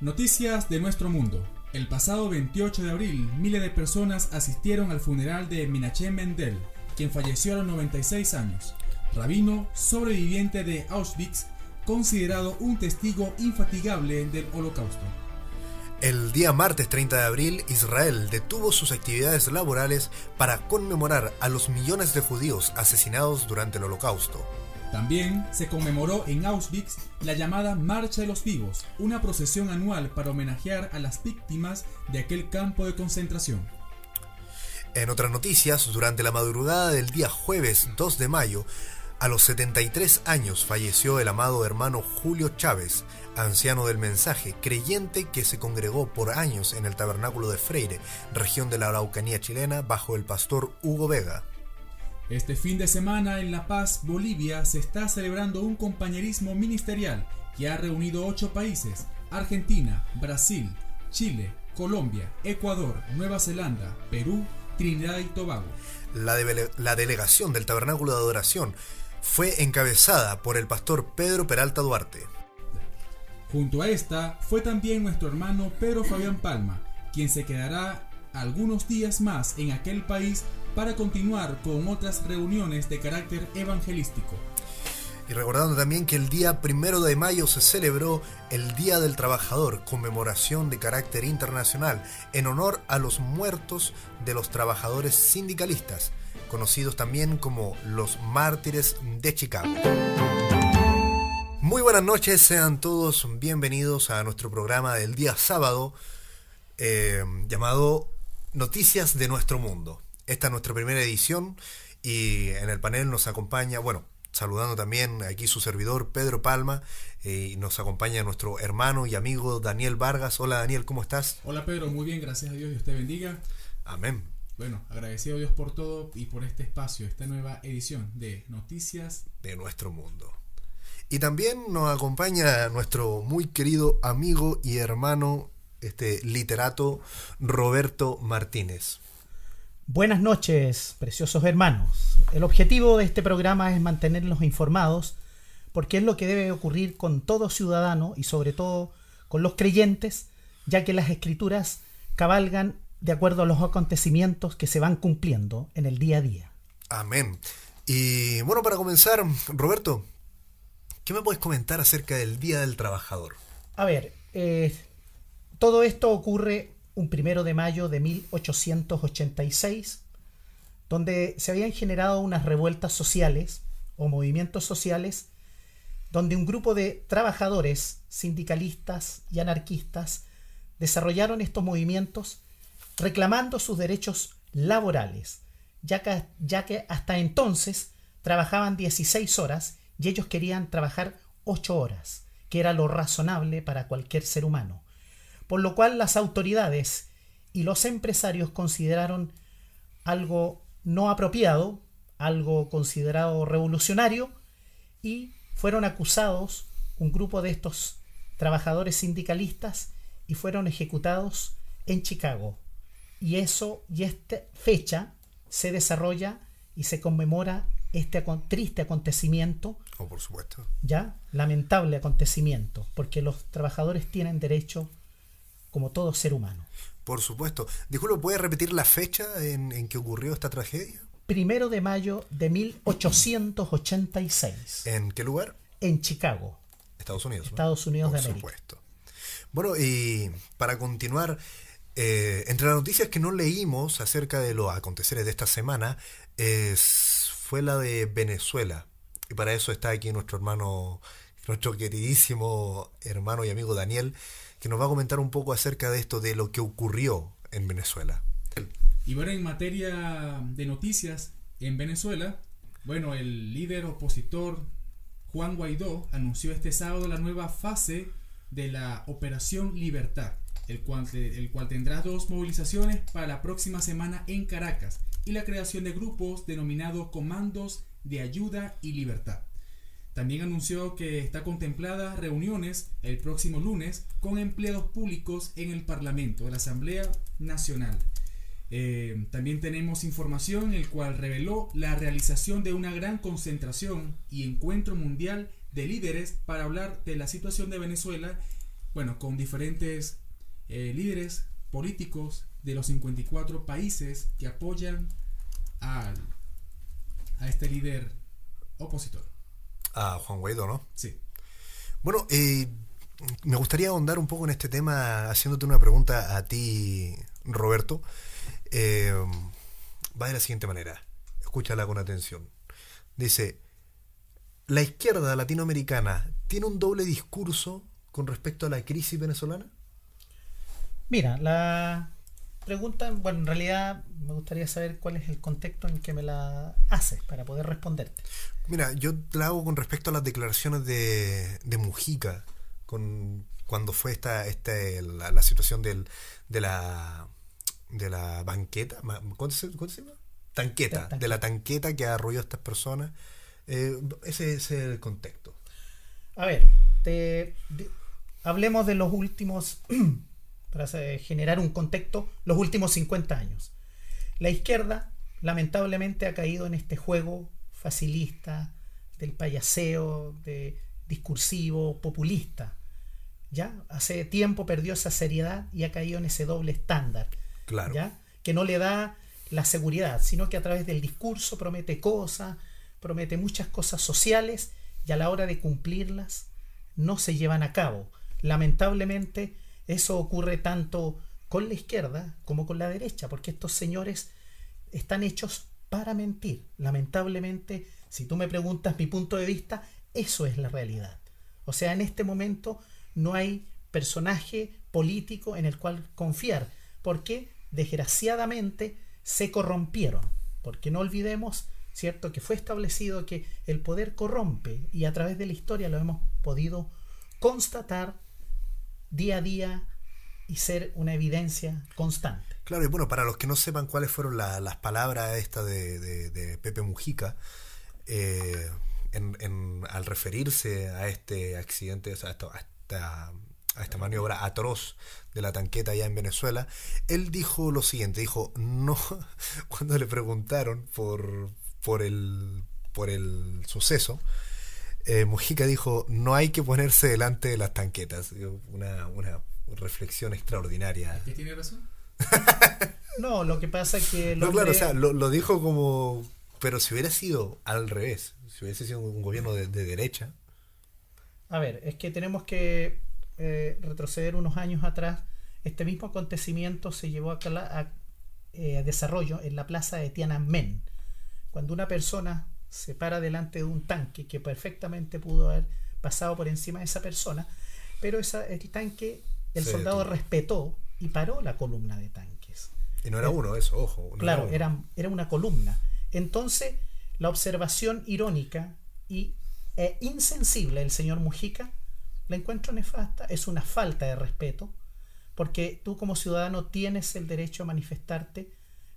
Noticias de nuestro mundo. El pasado 28 de abril, miles de personas asistieron al funeral de Menachem Mendel, quien falleció a los 96 años. Rabino, sobreviviente de Auschwitz, considerado un testigo infatigable del holocausto. El día martes 30 de abril, Israel detuvo sus actividades laborales para conmemorar a los millones de judíos asesinados durante el holocausto. También se conmemoró en Auschwitz la llamada Marcha de los Vivos, una procesión anual para homenajear a las víctimas de aquel campo de concentración. En otras noticias, durante la madrugada del día jueves 2 de mayo, a los 73 años falleció el amado hermano Julio Chávez, anciano del mensaje, creyente que se congregó por años en el tabernáculo de Freire, región de la Araucanía chilena, bajo el pastor Hugo Vega. Este fin de semana en La Paz, Bolivia, se está celebrando un compañerismo ministerial que ha reunido ocho países, Argentina, Brasil, Chile, Colombia, Ecuador, Nueva Zelanda, Perú, Trinidad y Tobago. La, la delegación del Tabernáculo de Adoración fue encabezada por el pastor Pedro Peralta Duarte. Junto a esta fue también nuestro hermano Pedro Fabián Palma, quien se quedará algunos días más en aquel país para continuar con otras reuniones de carácter evangelístico. Y recordando también que el día primero de mayo se celebró el Día del Trabajador, conmemoración de carácter internacional, en honor a los muertos de los trabajadores sindicalistas, conocidos también como los mártires de Chicago. Muy buenas noches, sean todos bienvenidos a nuestro programa del día sábado eh, llamado Noticias de nuestro mundo. Esta es nuestra primera edición y en el panel nos acompaña, bueno, saludando también aquí su servidor Pedro Palma eh, y nos acompaña nuestro hermano y amigo Daniel Vargas. Hola Daniel, ¿cómo estás? Hola Pedro, muy bien, gracias a Dios y usted bendiga. Amén. Bueno, agradecido a Dios por todo y por este espacio, esta nueva edición de Noticias de nuestro mundo. Y también nos acompaña nuestro muy querido amigo y hermano, este literato Roberto Martínez. Buenas noches, preciosos hermanos. El objetivo de este programa es mantenerlos informados porque es lo que debe ocurrir con todo ciudadano y sobre todo con los creyentes, ya que las escrituras cabalgan de acuerdo a los acontecimientos que se van cumpliendo en el día a día. Amén. Y bueno, para comenzar, Roberto, ¿qué me puedes comentar acerca del Día del Trabajador? A ver, eh, todo esto ocurre un primero de mayo de 1886, donde se habían generado unas revueltas sociales o movimientos sociales, donde un grupo de trabajadores, sindicalistas y anarquistas desarrollaron estos movimientos reclamando sus derechos laborales, ya que, hasta entonces trabajaban 16 horas y ellos querían trabajar 8 horas, que era lo razonable para cualquier ser humano por lo cual las autoridades y los empresarios consideraron algo no apropiado, algo considerado revolucionario, y fueron acusados un grupo de estos trabajadores sindicalistas y fueron ejecutados en Chicago. Y eso y esta fecha se desarrolla y se conmemora este triste acontecimiento. Oh, por supuesto. Ya, lamentable acontecimiento, porque los trabajadores tienen derecho como todo ser humano. Por supuesto. Disculpe, ¿puede repetir la fecha en, que ocurrió esta tragedia? Primero de mayo de 1886. ¿En qué lugar? En Chicago. Estados Unidos. Estados Unidos de América. Por supuesto. Bueno, y para continuar, eh, entre las noticias que no leímos acerca de los aconteceres de esta semana, es, fue la de Venezuela. Y para eso está aquí nuestro hermano, nuestro queridísimo hermano y amigo Daniel, que nos va a comentar un poco acerca de esto, de lo que ocurrió en Venezuela. Y bueno, en materia de noticias, en Venezuela, bueno, el líder opositor Juan Guaidó anunció este sábado la nueva fase de la Operación Libertad, el cual, el cual tendrá dos movilizaciones para la próxima semana en Caracas y la creación de grupos denominados Comandos de Ayuda y Libertad. También anunció que está contemplada reuniones el próximo lunes con empleados públicos en el Parlamento, de la Asamblea Nacional. Eh, también tenemos información en el cual reveló la realización de una gran concentración y encuentro mundial de líderes para hablar de la situación de Venezuela bueno, con diferentes eh, líderes políticos de los 54 países que apoyan al, a este líder opositor. A Juan Guaidó, ¿no? Sí. Bueno, eh, me gustaría ahondar un poco en este tema haciéndote una pregunta a ti, Roberto. Eh, va de la siguiente manera. Escúchala con atención. Dice, ¿la izquierda latinoamericana tiene un doble discurso con respecto a la crisis venezolana? Mira, la pregunta, bueno, en realidad me gustaría saber cuál es el contexto en que me la haces para poder responderte. Mira, yo la hago con respecto a las declaraciones de, de Mujica, con, cuando fue esta, esta la, la situación del, de la de la banqueta, ¿cómo se, llama? Tanqueta, de la tanqueta que arrolló a estas personas. Eh, ese, ese, es el contexto. A ver, te, de, hablemos de los últimos, para generar un contexto, los últimos 50 años. La izquierda, lamentablemente, ha caído en este juego facilista, del payaseo, de discursivo, populista. ¿Ya? Hace tiempo perdió esa seriedad y ha caído en ese doble estándar. Claro. ¿ya? Que no le da la seguridad, sino que a través del discurso promete cosas, promete muchas cosas sociales y a la hora de cumplirlas no se llevan a cabo. Lamentablemente eso ocurre tanto con la izquierda como con la derecha, porque estos señores están hechos para mentir. Lamentablemente, si tú me preguntas mi punto de vista, eso es la realidad. O sea, en este momento no hay personaje político en el cual confiar, porque desgraciadamente se corrompieron. Porque no olvidemos, ¿cierto?, que fue establecido que el poder corrompe y a través de la historia lo hemos podido constatar día a día y ser una evidencia constante. Claro, y bueno, para los que no sepan cuáles fueron la, las palabras esta de, de, Pepe Mujica, eh, en, en, al referirse a este accidente, a, esta, a esta maniobra atroz de la tanqueta allá en Venezuela, él dijo lo siguiente, dijo, no, cuando le preguntaron por, por, el, por el suceso, eh, Mujica dijo, no hay que ponerse delante de las tanquetas. Una, una reflexión extraordinaria. ¿Qué tiene razón? no, lo que pasa es que... No, claro, o sea, lo, lo, dijo como... Pero si hubiera sido al revés, si hubiese sido un gobierno de, de derecha... A ver, es que tenemos que eh, retroceder unos años atrás. Este mismo acontecimiento se llevó a, a eh, desarrollo en la plaza de Tiananmen. Cuando una persona se para delante de un tanque que perfectamente pudo haber pasado por encima de esa persona, pero esa, el tanque, el sí, soldado tú. respetó y paró la columna de tanques. Y no era uno, eso, ojo. No claro, era, era, era, una columna. Entonces, la observación irónica y e insensible del señor Mujica la encuentro nefasta, es una falta de respeto, porque tú como ciudadano tienes el derecho a manifestarte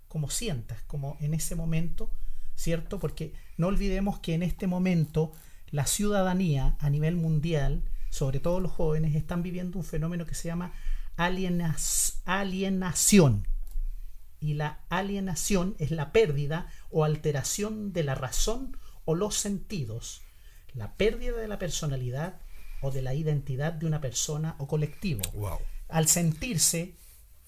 como sientas, como en ese momento, ¿cierto? Porque no olvidemos que en este momento la ciudadanía a nivel mundial, sobre todo los jóvenes, están viviendo un fenómeno que se llama alienación. Y la alienación es la pérdida o alteración de la razón o los sentidos, la pérdida de la personalidad o de la identidad de una persona o colectivo. Wow. Al sentirse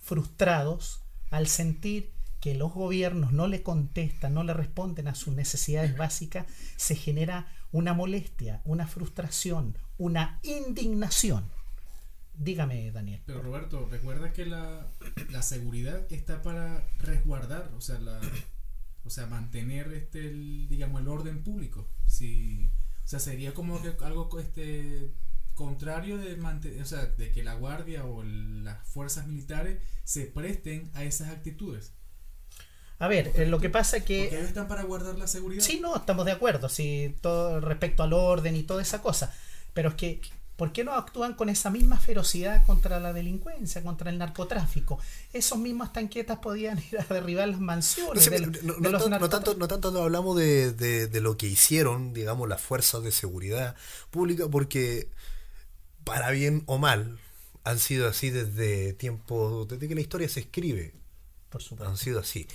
frustrados, al sentir que los gobiernos no le contestan, no le responden a sus necesidades básicas, se genera una molestia, una frustración, una indignación. Dígame, Daniel. Pero Roberto, recuerda que la, la seguridad está para resguardar, o sea, la, o sea mantener este, el, orden público. Si, o sea, sería como que algo este, contrario de, de que la guardia o las fuerzas militares se presten a esas actitudes. A ver, eh, lo que pasa es que... Porque ellos están para guardar la seguridad. Sí, no, estamos de acuerdo, sí, todo respecto al orden y toda esa cosa. Pero es que, ¿por qué no actúan con esa misma ferocidad contra la delincuencia, contra el narcotráfico? Esos mismos tanquetas podían ir a derribar las mansiones. No, del, no, de no, los no, tanto, no tanto hablamos de, de, de lo que hicieron, digamos, las fuerzas de seguridad pública, porque para bien o mal, han sido así desde tiempo, desde que la historia se escribe. Por supuesto. Han sido así.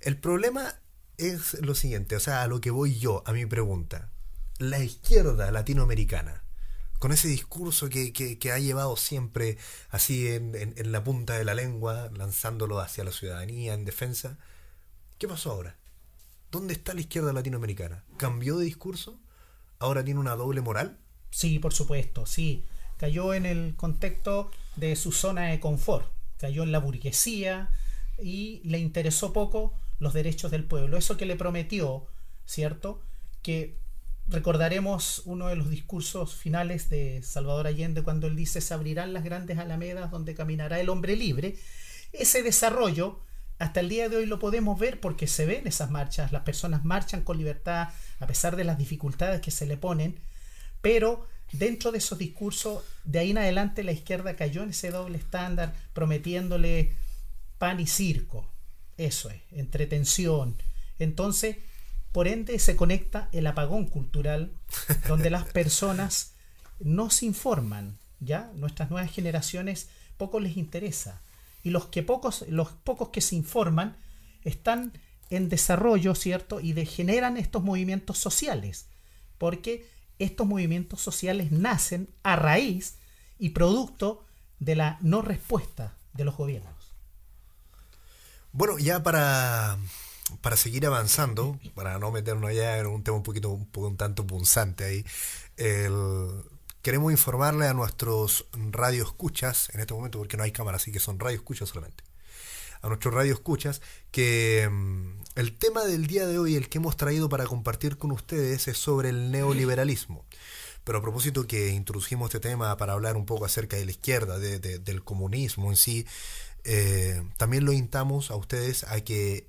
El problema es lo siguiente, o sea, a lo que voy yo, a mi pregunta. La izquierda latinoamericana con ese discurso que, que, ha llevado siempre así en, en, la punta de la lengua, lanzándolo hacia la ciudadanía en defensa. ¿Qué pasó ahora? ¿Dónde está la izquierda latinoamericana? ¿Cambió de discurso? ¿Ahora tiene una doble moral? Sí, por supuesto, sí. Cayó en el contexto de su zona de confort, cayó en la burguesía y le interesó poco los derechos del pueblo. Eso que le prometió, ¿cierto? Que recordaremos uno de los discursos finales de Salvador Allende cuando él dice se abrirán las grandes alamedas donde caminará el hombre libre. Ese desarrollo hasta el día de hoy lo podemos ver porque se ven esas marchas, las personas marchan con libertad a pesar de las dificultades que se le ponen, pero dentro de esos discursos, de ahí en adelante la izquierda cayó en ese doble estándar prometiéndole pan y circo, eso es, entretención. Entonces, por ende se conecta el apagón cultural, donde las personas no se informan, ¿ya? Nuestras nuevas generaciones poco les interesa. Y los, que pocos, los pocos que se informan están en desarrollo, ¿cierto? Y degeneran estos movimientos sociales, porque estos movimientos sociales nacen a raíz y producto de la no respuesta de los gobiernos. Bueno, ya para para seguir avanzando, para no meternos ya en un tema un poquito, un, un tanto punzante ahí, queremos informarle a nuestros radioescuchas, en este momento porque no hay cámara, así que son radioescuchas solamente, a nuestros radioescuchas, que mm, el tema del día de hoy, el que hemos traído para compartir con ustedes, es sobre el neoliberalismo. Pero a propósito que introdujimos este tema para hablar un poco acerca de la izquierda, del comunismo en sí, eh, también lo invitamos a ustedes a que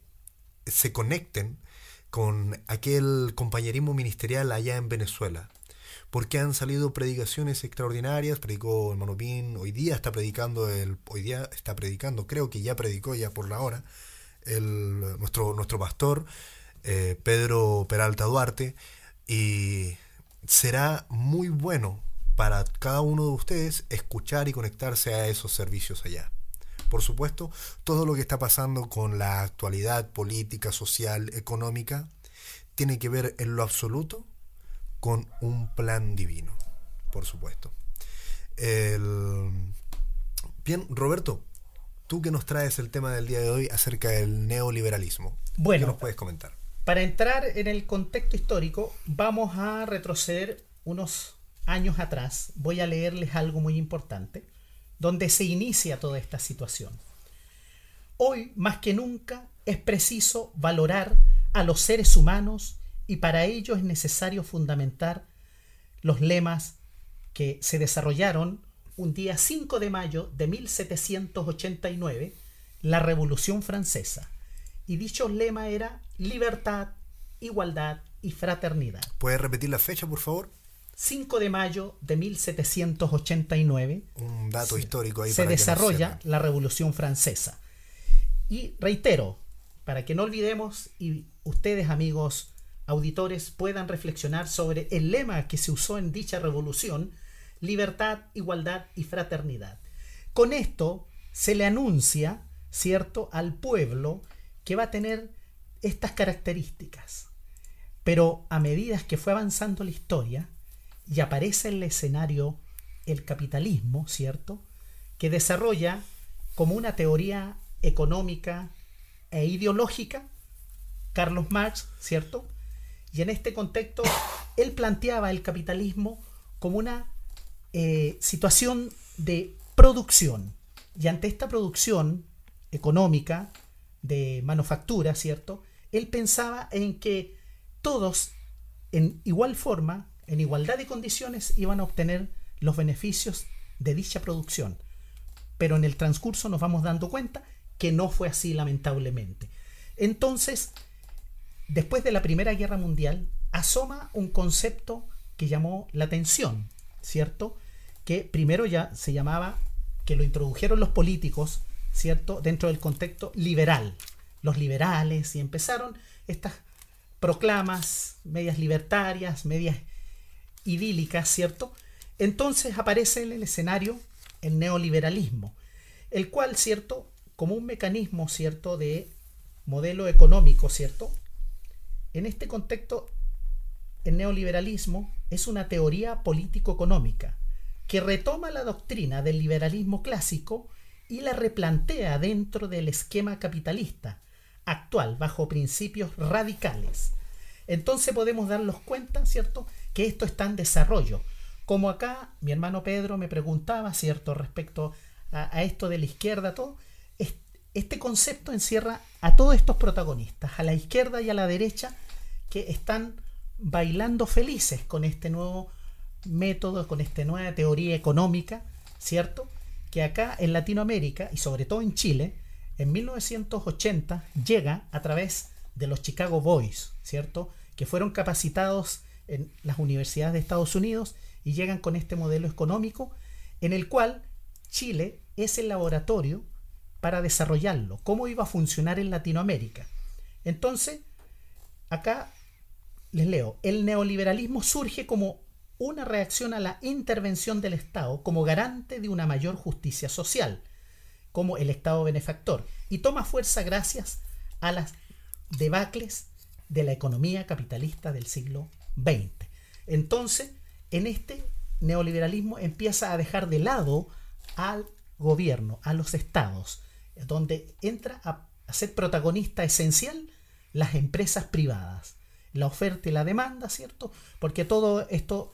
se conecten con aquel compañerismo ministerial allá en Venezuela. Porque han salido predicaciones extraordinarias, predicó hermano Pin, hoy día está predicando, el, hoy día está predicando, creo que ya predicó ya por la hora, el, nuestro, nuestro pastor, eh, Pedro Peralta Duarte, y será muy bueno para cada uno de ustedes escuchar y conectarse a esos servicios allá. Por supuesto, todo lo que está pasando con la actualidad política, social, económica, tiene que ver en lo absoluto con un plan divino, por supuesto. Bien, Roberto, tú que nos traes el tema del día de hoy acerca del neoliberalismo. Bueno, ¿qué nos puedes comentar? Para entrar en el contexto histórico, vamos a retroceder unos años atrás. Voy a leerles algo muy importante donde se inicia toda esta situación. Hoy, más que nunca, es preciso valorar a los seres humanos y para ello es necesario fundamentar los lemas que se desarrollaron un día 5 de mayo de 1789, la Revolución Francesa. Y dicho lema era libertad, igualdad y fraternidad. ¿Puedes repetir la fecha, por favor? 5 de mayo de 1789 un dato histórico ahí se desarrolla la Revolución Francesa. Y reitero, para que no olvidemos y ustedes amigos auditores puedan reflexionar sobre el lema que se usó en dicha revolución, libertad, igualdad y fraternidad. Con esto se le anuncia, ¿cierto?, al pueblo que va a tener estas características. Pero a medida que fue avanzando la historia, y aparece en el escenario el capitalismo, ¿cierto? Que desarrolla como una teoría económica e ideológica Carlos Marx, ¿cierto? Y en este contexto él planteaba el capitalismo como una eh, situación de producción. Y ante esta producción económica de manufactura, ¿cierto? Él pensaba en que todos en igual forma en igualdad de condiciones iban a obtener los beneficios de dicha producción. Pero en el transcurso nos vamos dando cuenta que no fue así lamentablemente. Entonces, después de la Primera Guerra Mundial, asoma un concepto que llamó la atención, ¿cierto? Que primero ya se llamaba, que lo introdujeron los políticos, ¿cierto? Dentro del contexto liberal. Los liberales y empezaron estas proclamas medias libertarias, medias idílica, ¿cierto? Entonces aparece en el escenario el neoliberalismo, el cual, ¿cierto? Como un mecanismo, ¿cierto? De modelo económico, ¿cierto? En este contexto, el neoliberalismo es una teoría político-económica que retoma la doctrina del liberalismo clásico y la replantea dentro del esquema capitalista actual bajo principios radicales. Entonces podemos darnos cuenta, ¿cierto?, que esto está en desarrollo. Como acá mi hermano Pedro me preguntaba, ¿cierto?, respecto a, esto de la izquierda, todo, este concepto encierra a todos estos protagonistas, a la izquierda y a la derecha, que están bailando felices con este nuevo método, con esta nueva teoría económica, ¿cierto? Que acá en Latinoamérica y sobre todo en Chile, en 1980 llega a través de los Chicago Boys, ¿cierto? Que fueron capacitados en las universidades de Estados Unidos y llegan con este modelo económico en el cual Chile es el laboratorio para desarrollarlo, cómo iba a funcionar en Latinoamérica. Entonces, acá les leo, el neoliberalismo surge como una reacción a la intervención del Estado como garante de una mayor justicia social, como el Estado benefactor, y toma fuerza gracias a las debacles de la economía capitalista del siglo XX. Entonces, en este neoliberalismo empieza a dejar de lado al gobierno, a los estados, donde entra a, ser protagonista esencial las empresas privadas, la oferta y la demanda, ¿cierto? Porque todo esto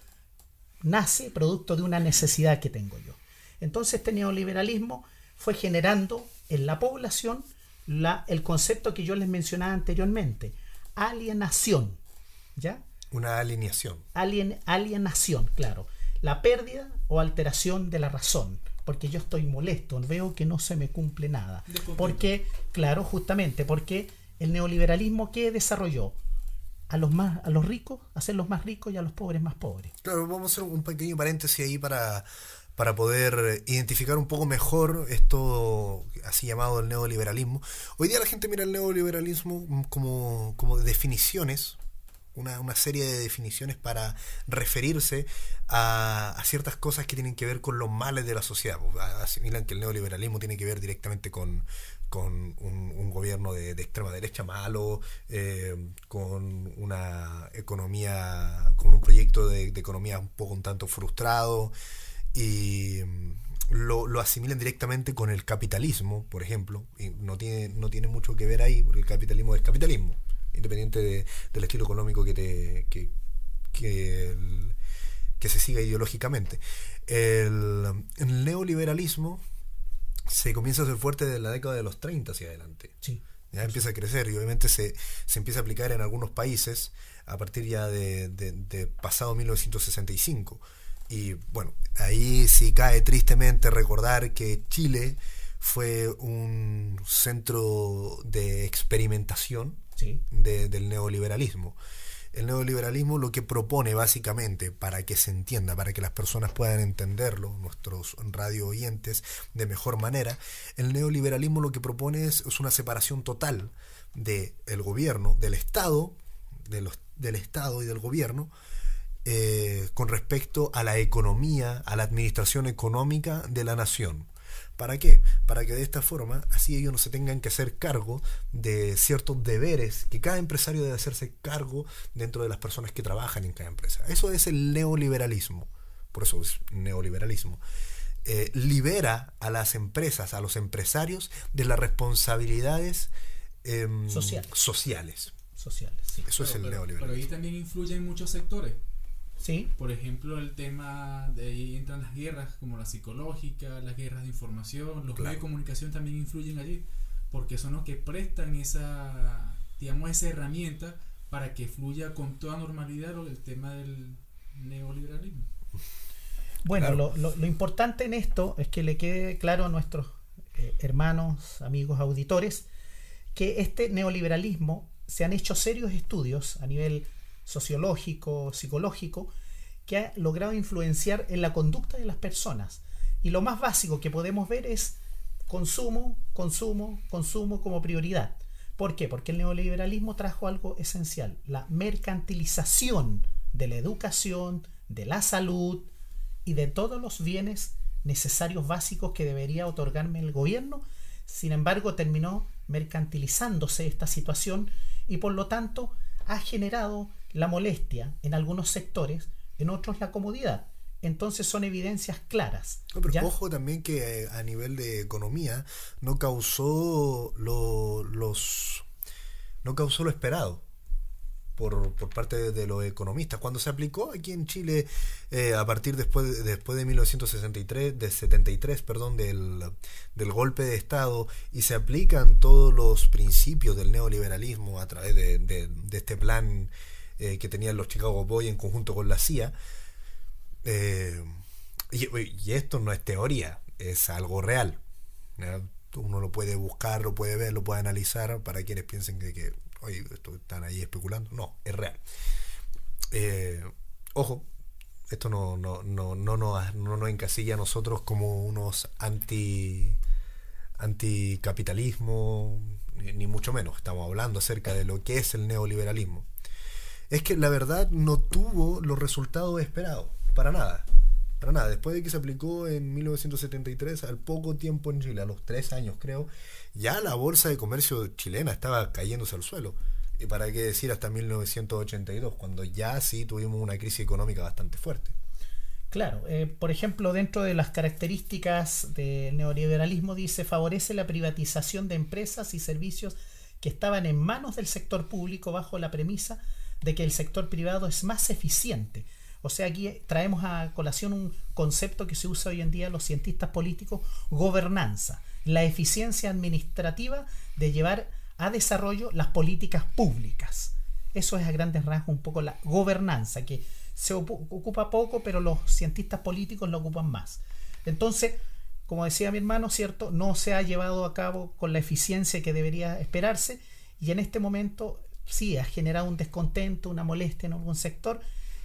nace producto de una necesidad que tengo yo. Entonces este neoliberalismo fue generando en la población la, el concepto que yo les mencionaba anteriormente, alienación, ¿ya? Una alineación. Alien, alienación, claro. La pérdida o alteración de la razón porque yo estoy molesto, veo que no se me cumple nada. Porque, claro, justamente, porque el neoliberalismo que desarrolló a los más a los ricos, hacerlos más ricos y a los pobres más pobres. Claro, vamos a hacer un pequeño paréntesis ahí para para poder identificar un poco mejor esto así llamado el neoliberalismo. Hoy día la gente mira el neoliberalismo como, como definiciones, una, serie de definiciones para referirse a, ciertas cosas que tienen que ver con los males de la sociedad. Pues, asimilan que el neoliberalismo tiene que ver directamente con, un, gobierno de, extrema derecha malo, eh, con una economía, con un proyecto de, economía un poco un tanto frustrado y mm, lo, lo, asimilan directamente con el capitalismo, por ejemplo, y no tiene, no tiene mucho que ver ahí, porque el capitalismo es capitalismo independiente del estilo económico que, te, que, que, se siga ideológicamente. El, neoliberalismo se comienza a ser fuerte desde la década de los 30 hacia adelante. Ya empieza a crecer y obviamente se, se, empieza a aplicar en algunos países a partir ya de, de, pasado 1965. Y bueno, ahí sí cae tristemente recordar que Chile fue un centro de experimentación del neoliberalismo. El neoliberalismo lo que propone básicamente, para que se entienda, para que las personas puedan entenderlo, nuestros radio oyentes, de mejor manera, el neoliberalismo lo que propone es, una separación total del el gobierno, del Estado, de del Estado y del gobierno, eh, con respecto a la economía, a la administración económica de la nación. ¿Para qué? Para que de esta forma, así ellos no se tengan que hacer cargo de ciertos deberes que cada empresario debe hacerse cargo dentro de las personas que trabajan en cada empresa. Eso es el neoliberalismo. Por eso es neoliberalismo. Eh, libera a las empresas, a los empresarios, de las responsabilidades em, sociales. Sociales, Eso es el neoliberalismo. Pero ahí también influye en muchos sectores. Sí. Por ejemplo, el tema de ahí entran las guerras como la psicológica, las guerras de información, los medios de comunicación también influyen allí, porque son los que prestan esa, digamos, esa herramienta para que fluya con toda normalidad el tema del neoliberalismo. Bueno, lo, lo, importante en esto es que le quede claro a nuestros eh, hermanos, amigos, auditores, que este neoliberalismo se han hecho serios estudios a nivel sociológico, psicológico, que ha logrado influenciar en la conducta de las personas. Y lo más básico que podemos ver es consumo, consumo, consumo como prioridad. ¿Por qué? Porque el neoliberalismo trajo algo esencial, la mercantilización de la educación, de la salud y de todos los bienes necesarios básicos que debería otorgarme el gobierno. Sin embargo, terminó mercantilizándose esta situación y por lo tanto ha generado la molestia en algunos sectores, en otros la comodidad. entonces son evidencias claras. No, pero ¿ya? ojo también que eh, a nivel de economía no causó lo, los no causó lo esperado por, por parte de, de los economistas. Cuando se aplicó aquí en Chile eh, a partir después, después de 1963, de 73, perdón, del, del golpe de Estado y se aplican todos los principios del neoliberalismo a través de, de- de este plan eh, que tenían los Chicago Boys en conjunto con la CIA, eh, y, esto no es teoría, es algo real. ¿ya? Uno lo puede buscar, lo puede ver, lo puede analizar para quienes piensen que, que esto están ahí especulando. No, es real. Eh, ojo, esto no, no, no, no, nos, no encasilla a nosotros como unos anti anticapitalismo, ni mucho menos. Estamos hablando acerca de lo que es el neoliberalismo. Es que la verdad no tuvo los resultados esperados, para nada. Para nada. Después de que se aplicó en 1973, al poco tiempo en Chile, a los tres años creo, ya la bolsa de comercio chilena estaba cayéndose al suelo. Y para qué decir hasta 1982, cuando ya sí tuvimos una crisis económica bastante fuerte. Claro, eh, por ejemplo, dentro de las características del neoliberalismo dice favorece la privatización de empresas y servicios que estaban en manos del sector público bajo la premisa de que el sector privado es más eficiente. O sea, aquí traemos a colación un concepto que se usa hoy en día los cientistas políticos, gobernanza, la eficiencia administrativa de llevar a desarrollo las políticas públicas. Eso es a grandes rasgos un poco la gobernanza, que se ocu- ocupa poco, pero los cientistas políticos lo ocupan más. Entonces, como decía mi hermano, ¿cierto? No se ha llevado a cabo con la eficiencia que debería esperarse y en este momento sí ha generado un descontento, una molestia en algún sector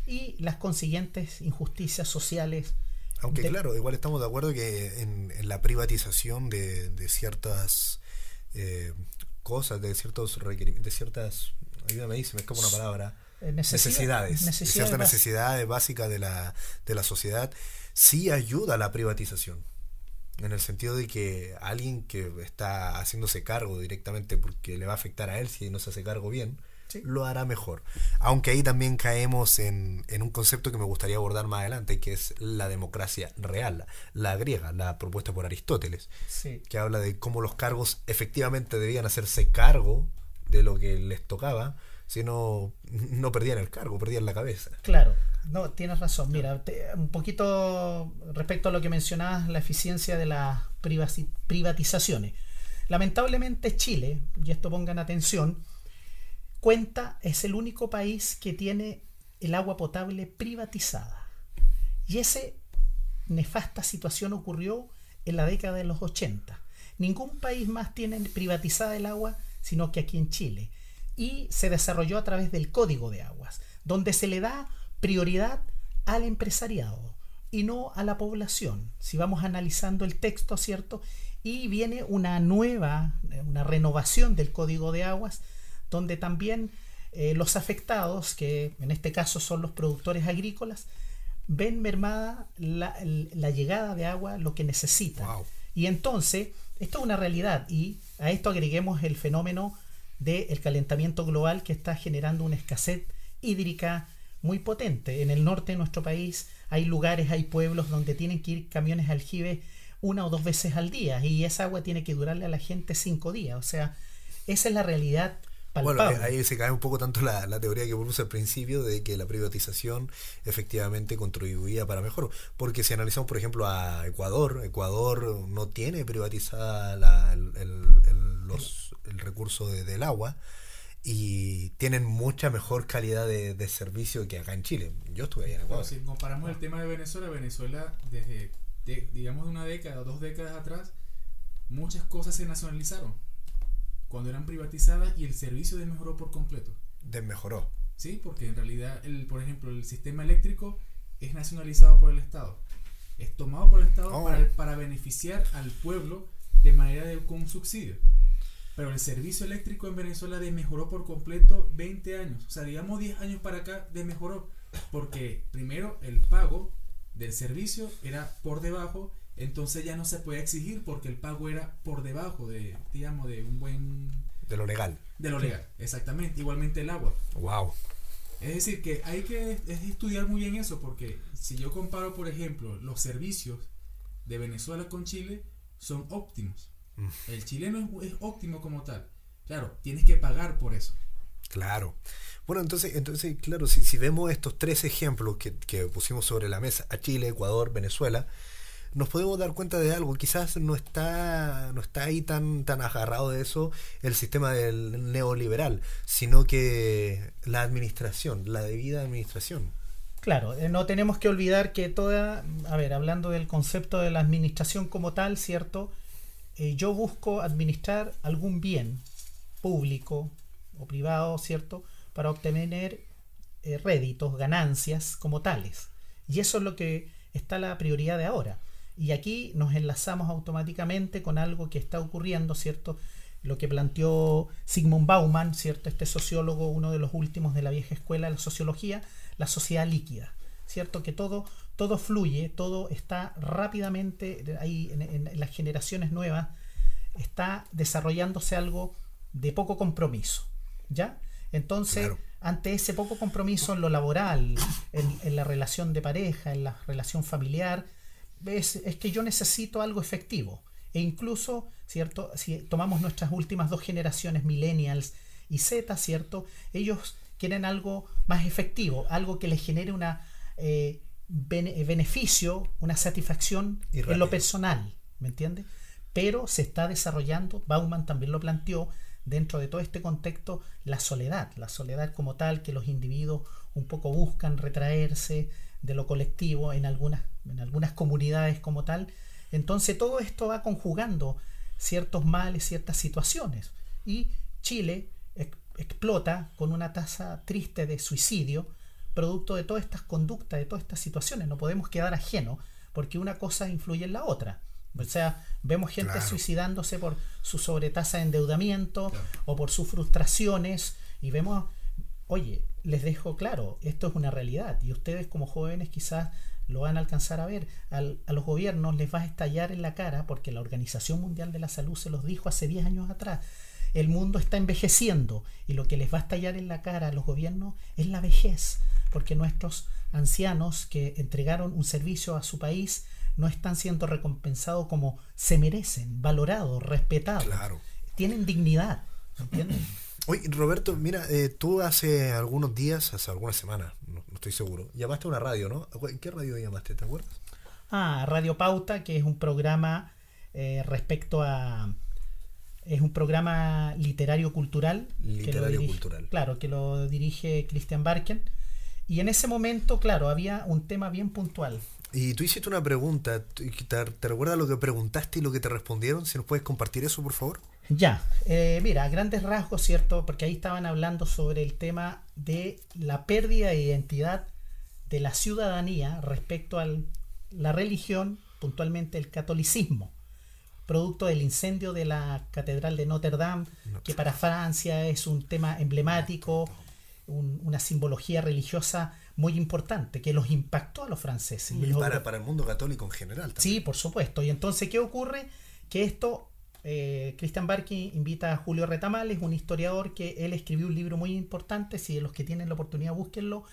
y las consiguientes injusticias sociales. Aunque de- claro, igual estamos de acuerdo que en, en la privatización de, de ciertas eh, cosas, de ciertos requerimientos, de ciertas, ayúdame ahí, se me escapa una palabra, eh, necesidad- necesidades, de necesidades ciertas básicas. necesidades básicas de la, de la sociedad, sí ayuda a la privatización. En el sentido de que alguien que está haciéndose cargo directamente porque le va a afectar a él si no se hace cargo bien, Sí. lo hará mejor. Aunque ahí también caemos en, en un concepto que me gustaría abordar más adelante, que es la democracia real, la griega, la propuesta por Aristóteles, Sí. que habla de cómo los cargos efectivamente debían hacerse cargo de lo que les tocaba, si no, no perdían el cargo, perdían la cabeza. Claro, no, tienes razón. Mira, un poquito respecto a lo que mencionabas, la eficiencia de las privatizaciones. Lamentablemente Chile, y esto pongan atención, cuenta, es el único país que tiene el agua potable privatizada. Y esa nefasta situación ocurrió en la década de los 80. Ningún país más tiene privatizada el agua, sino que aquí en Chile. Y se desarrolló a través del Código de Aguas, donde se le da prioridad al empresariado y no a la población. Si vamos analizando el texto, ¿cierto? Y viene una nueva, eh, una renovación del Código de Aguas, donde también eh, los afectados, que en este caso son los productores agrícolas, ven mermada la, la llegada de agua, lo que necesitan. Wow. Y entonces, esto es una realidad y a esto agreguemos el fenómeno del calentamiento global que está generando una escasez hídrica muy potente. En el norte de nuestro país hay lugares, hay pueblos donde tienen que ir camiones de aljibe una o dos veces al día y esa agua tiene que durarle a la gente cinco días. O sea, esa es la realidad palpable. Bueno, ahí se cae un poco tanto la, la teoría que propuse al principio de que la privatización efectivamente contribuía para mejor. Porque si analizamos, por ejemplo, a Ecuador, Ecuador no tiene privatizada la- el, el- el- los- el recurso de- del agua y tienen mucha mejor calidad de, de servicio que acá en Chile. Yo estuve ahí en Bueno, Ecuador. si comparamos el tema de Venezuela, Venezuela desde, de- digamos, de una década o dos décadas atrás, muchas cosas se nacionalizaron cuando eran privatizadas y el servicio desmejoró por completo. Desmejoró. ¿Sí? Porque en realidad, el, por ejemplo, el sistema eléctrico es nacionalizado por el Estado. Es tomado por el Estado Oh. para, para beneficiar al pueblo de manera de con un subsidio. Pero el servicio eléctrico en Venezuela desmejoró por completo 20 años. O sea, digamos 10 años para acá desmejoró. Porque primero el pago del servicio era por debajo, entonces ya no se puede exigir porque el pago era por debajo de, digamos, de un buen... De lo legal. de lo legal. Exactamente. Igualmente el agua. Wow. Es decir, que hay que estudiar muy bien eso, porque si yo comparo, por ejemplo, los servicios de Venezuela con Chile, son óptimos. Mm. El chileno es, óptimo como tal. Claro, tienes que pagar por eso. Claro. Bueno, entonces, entonces claro, si, si vemos estos tres ejemplos que, que, pusimos sobre la mesa, a Chile, Ecuador, Venezuela, nos podemos dar cuenta de algo. Quizás no está, no está ahí tan, tan agarrado de eso el sistema del neoliberal, sino que la administración, la debida administración. Claro, eh, no tenemos que olvidar que toda, a ver, hablando del concepto de la administración como tal, ¿cierto? Eh, yo busco administrar algún bien público o privado, ¿cierto? Para obtener eh, réditos, ganancias como tales. Y eso es lo que está la prioridad de ahora. Y aquí nos enlazamos automáticamente con algo que está ocurriendo, ¿cierto? Lo que planteó Sigmund Bauman, ¿cierto? Este sociólogo, uno de los últimos de la vieja escuela de la sociología, la sociedad líquida, ¿cierto? Que todo, todo fluye, todo está rápidamente, ahí en, las generaciones nuevas, está desarrollándose algo de poco compromiso, ¿ya? Entonces, ante ese poco compromiso en lo laboral, en, en la relación de pareja, en la relación familiar, es, que yo necesito algo efectivo. E incluso, ¿cierto? Si tomamos nuestras últimas dos generaciones, millennials y Z, ¿cierto? Ellos quieren algo más efectivo, algo que les genere una eh, beneficio, una satisfacción en lo personal, ¿me entiendes? Pero se está desarrollando, Bauman también lo planteó, dentro de todo este contexto, la soledad, la soledad como tal, que los individuos un poco buscan retraerse de lo colectivo en algunas en algunas comunidades como tal. Entonces todo esto va conjugando ciertos males, ciertas situaciones. Y Chile explota con una tasa triste de suicidio, producto de todas estas conductas, de todas estas situaciones. No podemos quedar ajenos porque una cosa influye en la otra. O sea, vemos gente suicidándose por su sobretasa de endeudamiento o por sus frustraciones y vemos, oye, les dejo claro, esto es una realidad y ustedes como jóvenes quizás lo van a alcanzar a ver. a los gobiernos les va a estallar en la cara, porque la Organización Mundial de la Salud se los dijo hace 10 años atrás. El mundo está envejeciendo y lo que les va a estallar en la cara a los gobiernos es la vejez, porque nuestros ancianos que entregaron un servicio a su país no están siendo recompensados como se merecen, valorados, respetados. Tienen dignidad. ¿Entienden? Oye, Roberto, mira, eh, tú hace algunos días, hace algunas semanas, no, estoy seguro, llamaste a una radio, ¿no? ¿Qué radio llamaste? ¿Te acuerdas? Ah, Radio Pauta, que es un programa eh, respecto a... Es un programa literario cultural. Literario cultural. Claro, que lo dirige Christian Barken. Y en ese momento, claro, había un tema bien puntual. Y tú hiciste una pregunta. ¿Te, te recuerdas lo que preguntaste y lo que te respondieron? Si nos puedes compartir eso, por favor. Ya, eh, mira, a grandes rasgos, ¿cierto? Porque ahí estaban hablando sobre el tema de la pérdida de identidad de la ciudadanía respecto a la religión, puntualmente el catolicismo, producto del incendio de la Catedral de Notre Dame, que para Francia es un tema emblemático, una simbología religiosa muy importante, que los impactó a los franceses. Y, para, para el mundo católico en general. También. Sí, por supuesto. Y entonces, ¿qué ocurre? Que esto eh, Christian Barkin invita a Julio Retamales, un historiador que él escribió un libro muy importante, si los que tienen la oportunidad búsquenlo.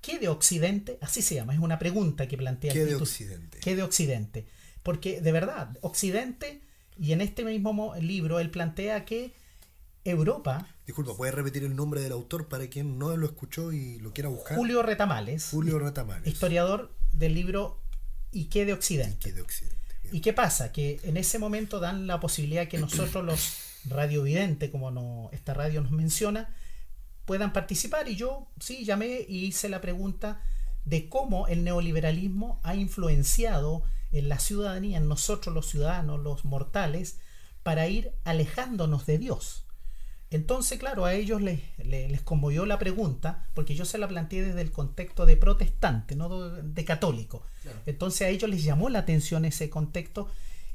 ¿Qué de Occidente? Así se llama, es una pregunta que plantea. ¿Qué de Occidente? ¿Qué de Occidente? Porque de verdad, Occidente, y en este mismo libro él plantea que Europa. Disculpa, ¿puedes repetir el nombre del autor para quien no lo escuchó y lo quiera buscar? Julio Retamales. Julio Retamales. Historiador del libro ¿Y qué de Occidente? ¿Qué de Occidente? ¿Y qué pasa? Que en ese momento dan la posibilidad que nosotros los radiovidentes, como no, esta radio nos menciona, puedan participar. Y yo sí llamé y hice la pregunta de cómo el neoliberalismo ha influenciado en la ciudadanía, en nosotros los ciudadanos, los mortales, para ir alejándonos de Dios. Entonces, claro, a ellos les, les, conmovió la pregunta, porque yo se la planteé desde el contexto de protestante, no de católico. Entonces a ellos les llamó la atención ese contexto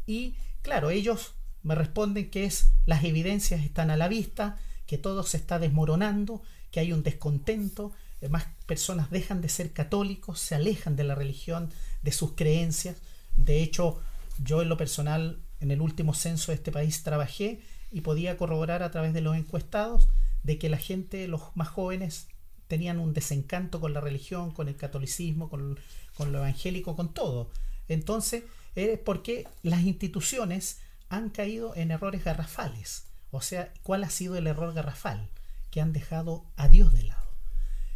y, claro, ellos me responden que es las evidencias están a la vista, que todo se está desmoronando, que hay un descontento, más personas dejan de ser católicos, se alejan de la religión, de sus creencias. De hecho, yo en lo personal, en el último censo de este país trabajé y podía corroborar a través de los encuestados de que la gente, los más jóvenes, tenían un desencanto con la religión, con el catolicismo, con, con lo evangélico, con todo. Entonces, es porque las instituciones han caído en errores garrafales. O sea, ¿cuál ha sido el error garrafal? Que han dejado a Dios de lado.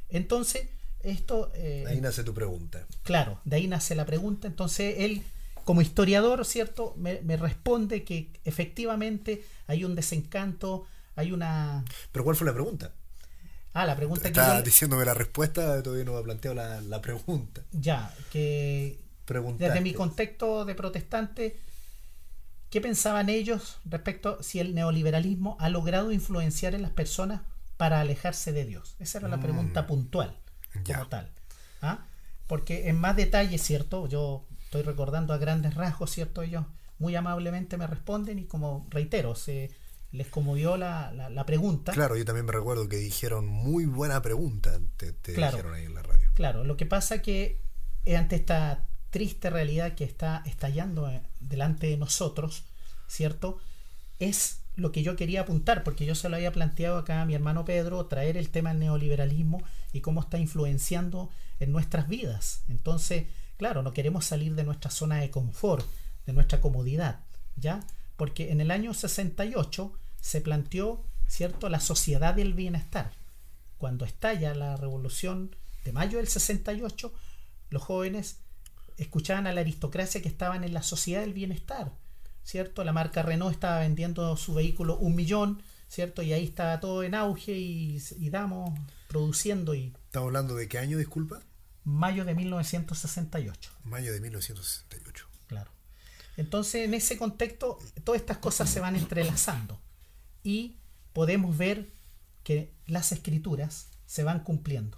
Entonces, esto... Eh, ahí nace tu pregunta. Claro, de ahí nace la pregunta. Entonces, él, como historiador, ¿cierto? Me, me responde que efectivamente hay un desencanto, hay una... ¿Pero cuál fue la pregunta? Ah, la pregunta que... Está diciéndome la respuesta, todavía no ha planteado la, la pregunta. Ya, que... Desde mi contexto de protestante, ¿qué pensaban ellos respecto si el neoliberalismo ha logrado influenciar en las personas para alejarse de Dios? Esa era la pregunta mm. puntual, como tal. ¿Ah? Porque en más detalle, ¿cierto? Yo estoy recordando a grandes rasgos, ¿cierto? Ellos muy amablemente me responden y como reitero, se les conmovió la, la, pregunta. Claro, yo también me recuerdo que dijeron muy buena pregunta, te, dijeron ahí en la radio. Claro, lo que pasa que ante esta triste realidad que está estallando eh, delante de nosotros, ¿cierto? Es lo que yo quería apuntar, porque yo se lo había planteado acá a mi hermano Pedro, traer el tema del neoliberalismo y cómo está influenciando en nuestras vidas. Entonces, claro, no queremos salir de nuestra zona de confort, de nuestra comodidad, ¿ya? Porque en el año 68 se planteó, ¿cierto?, la sociedad del bienestar. Cuando estalla la revolución de mayo del 68, los jóvenes escuchaban a la aristocracia que estaban en la sociedad del bienestar, ¿cierto? La marca Renault estaba vendiendo su vehículo un millón, ¿cierto? Y ahí estaba todo en auge y, damos produciendo y... ¿Estamos hablando de qué año, disculpa? Mayo de 1968. Mayo de 1968. Claro. Entonces, en ese contexto, todas estas cosas se van entrelazando y podemos ver que las escrituras se van cumpliendo.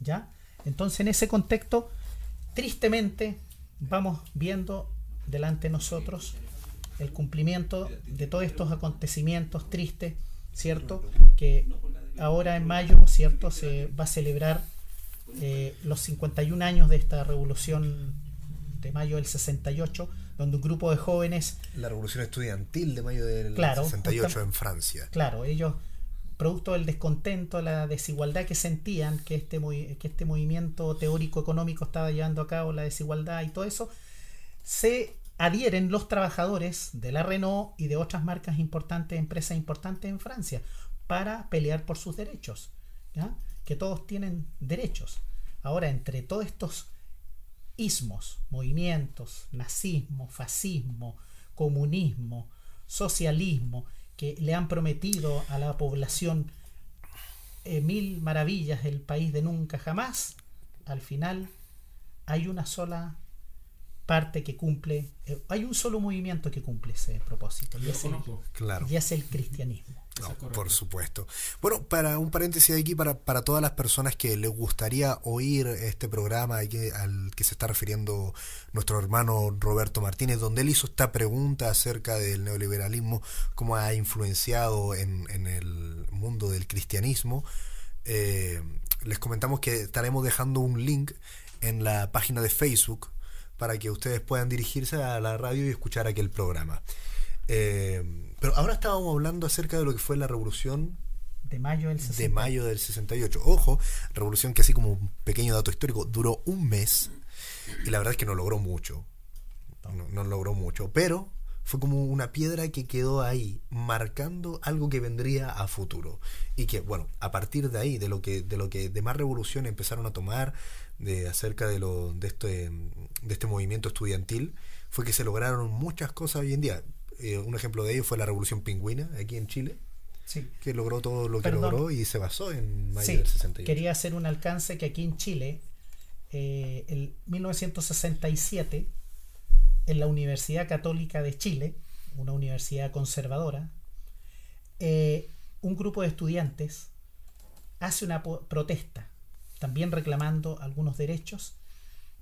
¿Ya? Entonces, en ese contexto, tristemente, vamos viendo delante de nosotros el cumplimiento de todos estos acontecimientos tristes, ¿cierto? Que ahora en mayo, ¿cierto? Se va a celebrar eh, los 51 años de esta revolución de mayo del 68, donde un grupo de jóvenes... La revolución estudiantil de mayo del 68 en Francia. Claro, ellos, producto del descontento, la desigualdad que sentían que este, que este movimiento teórico económico estaba llevando a cabo, la desigualdad y todo eso, se adhieren los trabajadores de la Renault y de otras marcas importantes, empresas importantes en Francia, para pelear por sus derechos. Que todos tienen derechos. Ahora, entre todos estos ismos, movimientos, nazismo, fascismo, comunismo, socialismo, que le han prometido a la población eh, mil maravillas del país de nunca jamás, al final hay una sola parte que cumple, eh, hay un solo movimiento que cumple ese propósito, y claro. y es el cristianismo. No, por supuesto. Bueno, para un paréntesis aquí, para, para todas las personas que les gustaría oír este programa que, al que se está refiriendo nuestro hermano Roberto Martínez, donde él hizo esta pregunta acerca del neoliberalismo, cómo ha influenciado en, en el mundo del cristianismo, eh, les comentamos que estaremos dejando un link en la página de Facebook para que ustedes puedan dirigirse a la radio y escuchar aquel programa. Eh, pero ahora estábamos hablando acerca de lo que fue la revolución de mayo del 68. De mayo del 68. Ojo, revolución que así como un pequeño dato histórico, duró un mes y la verdad es que no logró mucho. No, logró mucho, pero fue como una piedra que quedó ahí, marcando algo que vendría a futuro. Y que, bueno, a partir de ahí, de lo que, de lo que demás revoluciones empezaron a tomar, de acerca de lo, de este, de este movimiento estudiantil, fue que se lograron muchas cosas hoy en día. Eh, un ejemplo de ello fue la Revolución Pingüina aquí en Chile. que logró todo lo que logró y se basó en mayo del 68. Quería hacer un alcance que aquí en Chile, eh, en 1967, en la Universidad Católica de Chile, una universidad conservadora, eh, un grupo de estudiantes hace una protesta, también reclamando algunos derechos,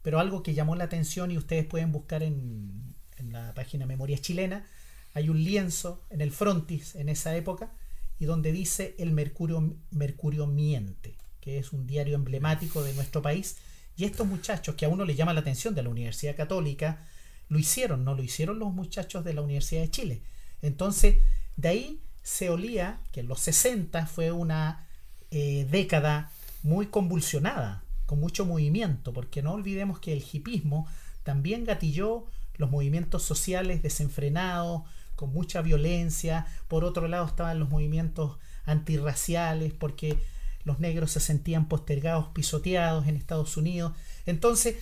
pero algo que llamó la atención y ustedes pueden buscar en, en la página Memoria Chilena, hay un lienzo en el frontis en esa época y donde dice el Mercurio, Mercurio miente, que es un diario emblemático de nuestro país. Y estos muchachos, que a uno le llama la atención de la Universidad Católica, lo hicieron, no lo hicieron los muchachos de la Universidad de Chile. Entonces, de ahí se olía que en los 60 fue una eh, década muy convulsionada, con mucho movimiento, porque no olvidemos que el hipismo también gatilló los movimientos sociales desenfrenados, con mucha violencia. Por otro lado estaban los movimientos antirraciales, porque los negros se sentían postergados, pisoteados en Estados Unidos. Entonces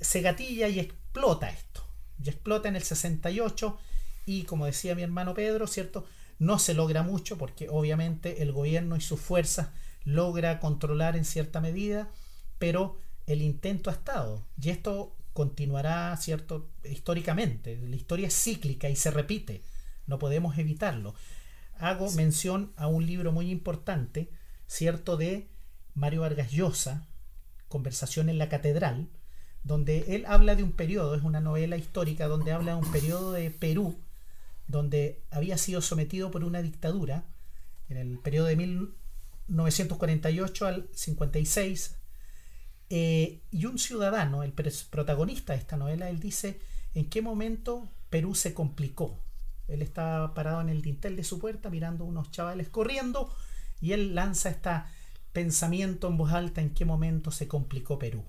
se gatilla y explota esto. Y explota en el 68 y como decía mi hermano Pedro, ¿cierto? No se logra mucho porque obviamente el gobierno y sus fuerzas logra controlar en cierta medida, pero el intento ha estado. Y esto continuará, ¿cierto? Históricamente. La historia es cíclica y se repite. No podemos evitarlo. Hago mención a un libro muy importante, ¿cierto? De Mario Vargas Llosa, Conversación en la Catedral, donde él habla de un periodo, es una novela histórica donde habla de un periodo de Perú, donde había sido sometido por una dictadura, en el periodo de 1948 al 56, eh, y un ciudadano, el protagonista de esta novela, él dice en qué momento Perú se complicó. Él estaba parado en el dintel de su puerta mirando unos chavales corriendo y él lanza este pensamiento en voz alta en qué momento se complicó Perú.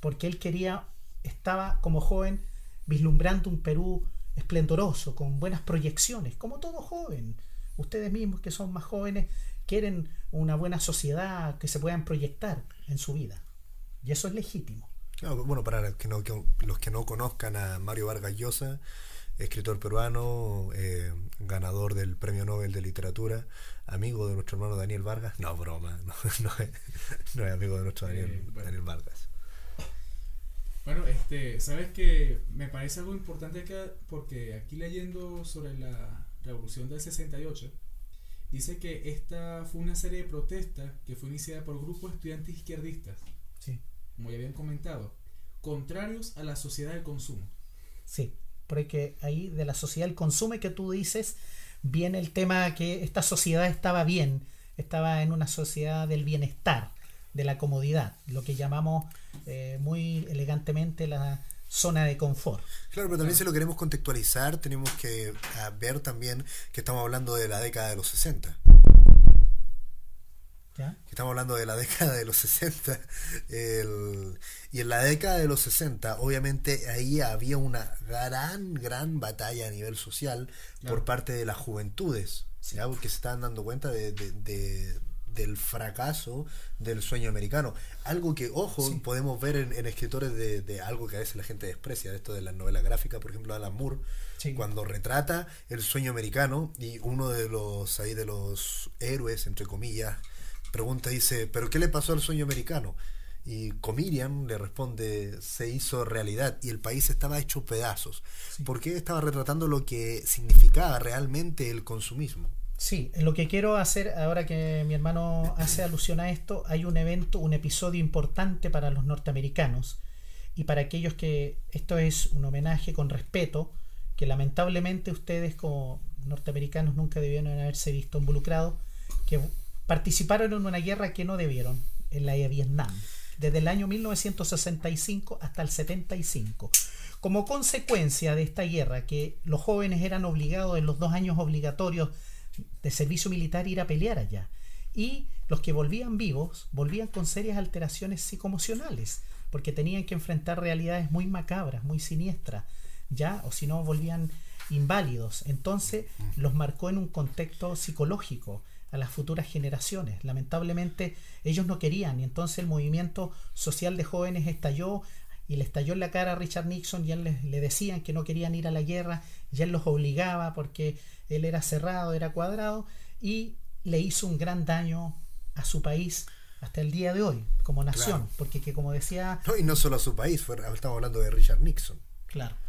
Porque él quería, estaba como joven vislumbrando un Perú esplendoroso, con buenas proyecciones, como todo joven. Ustedes mismos que son más jóvenes quieren una buena sociedad que se puedan proyectar en su vida. Y eso es legítimo. bueno, para los que, no, los que no conozcan a Mario Vargas Llosa, escritor peruano, eh, ganador del Premio Nobel de Literatura, amigo de nuestro hermano Daniel Vargas. No, broma, no, es, amigo de nuestro Daniel, eh, Daniel Vargas. Bueno, este, sabes que me parece algo importante acá, porque aquí leyendo sobre la revolución del 68, dice que esta fue una serie de protestas que fue iniciada por grupos de estudiantes izquierdistas. Como ya habían comentado, contrarios a la sociedad del consumo. Sí, porque ahí de la sociedad del consumo que tú dices, viene el tema que esta sociedad estaba bien, estaba en una sociedad del bienestar de la comodidad, lo que llamamos eh, muy elegantemente la zona de confort. Claro, pero también si lo queremos contextualizar, tenemos que ah, ver también que estamos hablando de la década de los 60. ¿Ya? Estamos hablando de la década de los 60. y en la década de los 60, obviamente ahí había una gran, gran batalla a nivel social por parte de las juventudes. Porque se estaban dando cuenta de, del fracaso del sueño americano. Algo que, ojo, podemos ver en, escritores de, algo que a veces la gente desprecia, esto de la novela gráfica, por ejemplo, Alan Moore, cuando retrata el sueño americano y uno de los ahí de los héroes, entre comillas, pregunta, dice, ¿pero qué le pasó al sueño americano? Y Comirian le responde, se hizo realidad y el país estaba hecho pedazos. Porque estaba retratando lo que significaba realmente el consumismo. Sí, lo que quiero hacer, ahora que mi hermano hace alusión a esto, hay un evento, un episodio importante para los norteamericanos y para aquellos que esto es un homenaje con respeto, que lamentablemente ustedes como norteamericanos nunca debieron haberse visto involucrados, que participaron en una guerra que no debieron, en la de Vietnam, desde el año 1965 hasta el 75. Como consecuencia de esta guerra, que los jóvenes eran obligados en los dos años obligatorios de servicio militar ir a pelear allá. Y los que volvían vivos volvían con serias alteraciones psicomocionales, porque tenían que enfrentar realidades muy macabras, muy siniestras, ya, o si no volvían inválidos. Entonces los marcó en un contexto psicológico a las futuras generaciones. Lamentablemente ellos no querían y entonces el movimiento social de jóvenes estalló y le estalló en la cara a Richard Nixon y él le, decían que no querían ir a la guerra y él los obligaba porque él era cerrado, era cuadrado y le hizo un gran daño a su país hasta el día de hoy como nación, porque que como decía... No, y no solo a su país, estamos hablando de Richard Nixon. Claro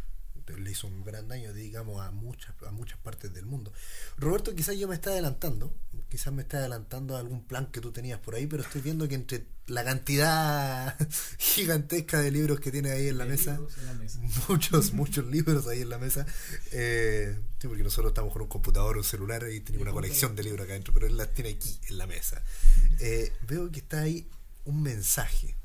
le hizo un gran daño, digamos, a muchas, a muchas partes del mundo. Roberto, quizás yo me está adelantando, quizás me está adelantando a algún plan que tú tenías por ahí, pero estoy viendo que entre la cantidad gigantesca de libros que tiene ahí en la, mesa, muchos, muchos libros ahí en la mesa, eh, sí, porque nosotros estamos con un computador, un celular y tenemos una colección de libros acá adentro, pero él las tiene aquí en la mesa. Eh, veo que está ahí un mensaje.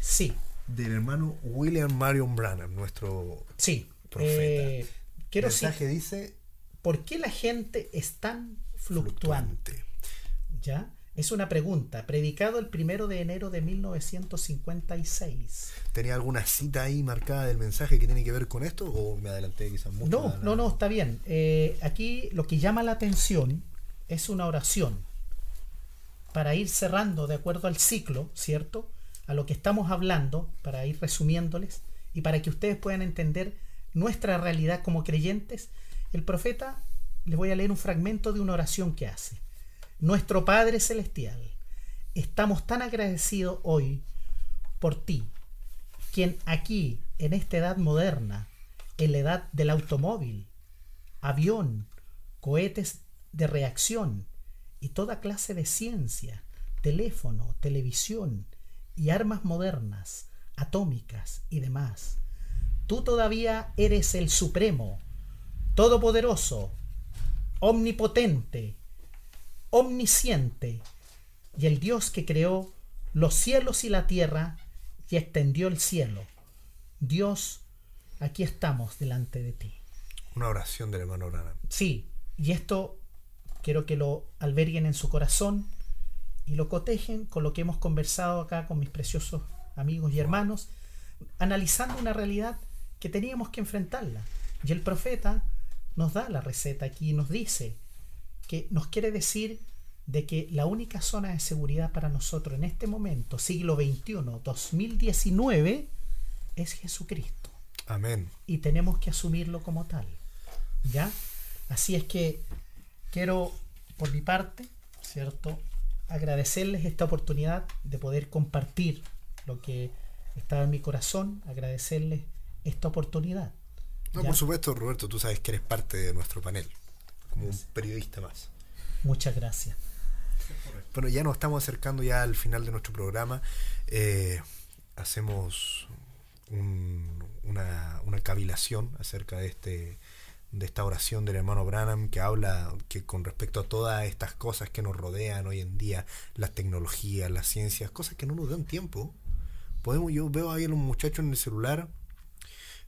Sí. Del hermano William Marion Branham, nuestro sí. Eh, quiero mensaje dice: ¿Por qué la gente es tan fluctuante? ¿Ya? Es una pregunta, predicado el primero de enero de 1956. ¿Tenía alguna cita ahí marcada del mensaje que tiene que ver con esto o me adelanté quizás mucho? No, no, no, está bien. Eh, aquí lo que llama la atención es una oración para ir cerrando de acuerdo al ciclo, ¿cierto? A lo que estamos hablando, para ir resumiéndoles y para que ustedes puedan entender nuestra realidad como creyentes. El profeta, les voy a leer un fragmento de una oración que hace. Nuestro Padre Celestial, estamos tan agradecidos hoy por ti, quien aquí, en esta edad moderna, en la edad del automóvil, avión, cohetes de reacción y toda clase de ciencia, teléfono, televisión y armas modernas, atómicas y demás. Tú todavía eres el Supremo, Todopoderoso, Omnipotente, Omnisciente y el Dios que creó los cielos y la tierra y extendió el cielo. Dios, aquí estamos delante de ti. Una oración del hermano Branham. Sí, y esto quiero que lo alberguen en su corazón y lo cotejen con lo que hemos conversado acá con mis preciosos amigos y hermanos, analizando una realidad que teníamos que enfrentarla. Y el profeta nos da la receta aquí y nos dice que nos quiere decir de que la única zona de seguridad para nosotros en este momento, siglo XXI, 2019, es Jesucristo Amén. y tenemos que asumirlo como tal. ¿Ya? Así es que quiero, por mi parte, ¿cierto? Agradecerles esta oportunidad de poder compartir lo que estaba en mi corazón, agradecerles esta oportunidad. No, ¿ya? por supuesto, Roberto, tú sabes que eres parte de nuestro panel, como un periodista más. Muchas gracias. Bueno, ya nos estamos acercando ya al final de nuestro programa. Eh, hacemos un- una, una cavilación acerca de este de esta oración del hermano Branham que habla que con respecto a todas estas cosas que nos rodean hoy en día, las tecnologías, las ciencias, cosas que no nos dan tiempo. Podemos, yo veo ahí a un muchacho en el celular